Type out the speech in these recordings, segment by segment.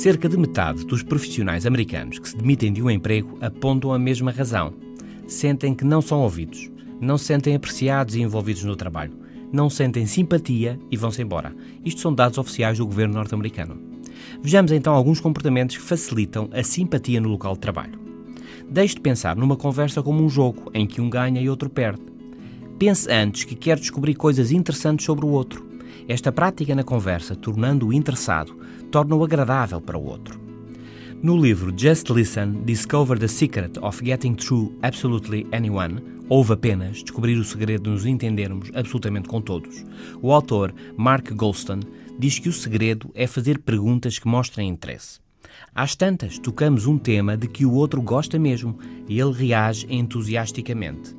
Cerca de metade dos profissionais americanos que se demitem de um emprego apontam a mesma razão. Sentem que não são ouvidos, não se sentem apreciados e envolvidos no trabalho, não sentem simpatia e vão-se embora. Isto são dados oficiais do governo norte-americano. Vejamos então alguns comportamentos que facilitam a simpatia no local de trabalho. Deixe de pensar numa conversa como um jogo em que um ganha e outro perde. Pense antes que quer descobrir coisas interessantes sobre o outro. Esta prática na conversa, tornando-o interessado, torna-o agradável para o outro. No livro Just Listen, Discover the Secret of Getting Through Absolutely Anyone, Ouve apenas descobrir o segredo de nos entendermos absolutamente com todos. O autor, Mark Goldstein, diz que o segredo é fazer perguntas que mostrem interesse. Às tantas, tocamos um tema de que o outro gosta mesmo e ele reage entusiasticamente.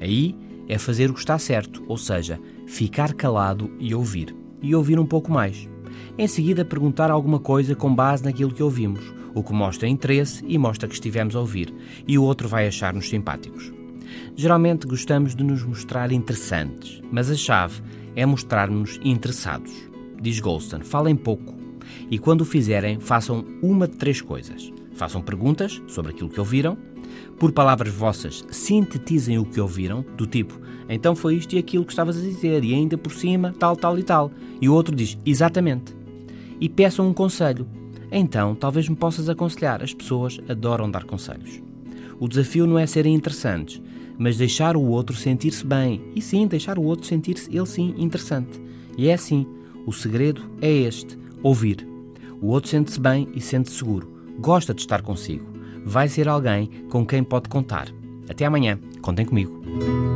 Aí é fazer o que está certo, ou seja, ficar calado e ouvir. E ouvir um pouco mais. Em seguida, perguntar alguma coisa com base naquilo que ouvimos, o que mostra interesse e mostra que estivemos a ouvir, e o outro vai achar-nos simpáticos. Geralmente gostamos de nos mostrar interessantes, mas a chave é mostrar-nos interessados. Diz Goldstein, falem pouco e quando o fizerem, façam uma de três coisas. Façam perguntas sobre aquilo que ouviram, por palavras vossas, sintetizem o que ouviram, do tipo, então foi isto e aquilo que estavas a dizer, e ainda por cima, tal, tal e tal. E o outro diz, exatamente. E peçam um conselho. Então, talvez me possas aconselhar. As pessoas adoram dar conselhos. O desafio não é serem interessantes, mas deixar o outro sentir-se bem. E sim, deixar o outro sentir-se, ele sim, interessante. E é assim. O segredo é este: ouvir. O outro sente-se bem e sente-se seguro. Gosta de estar consigo. Vai ser alguém com quem pode contar. Até amanhã. Contem comigo.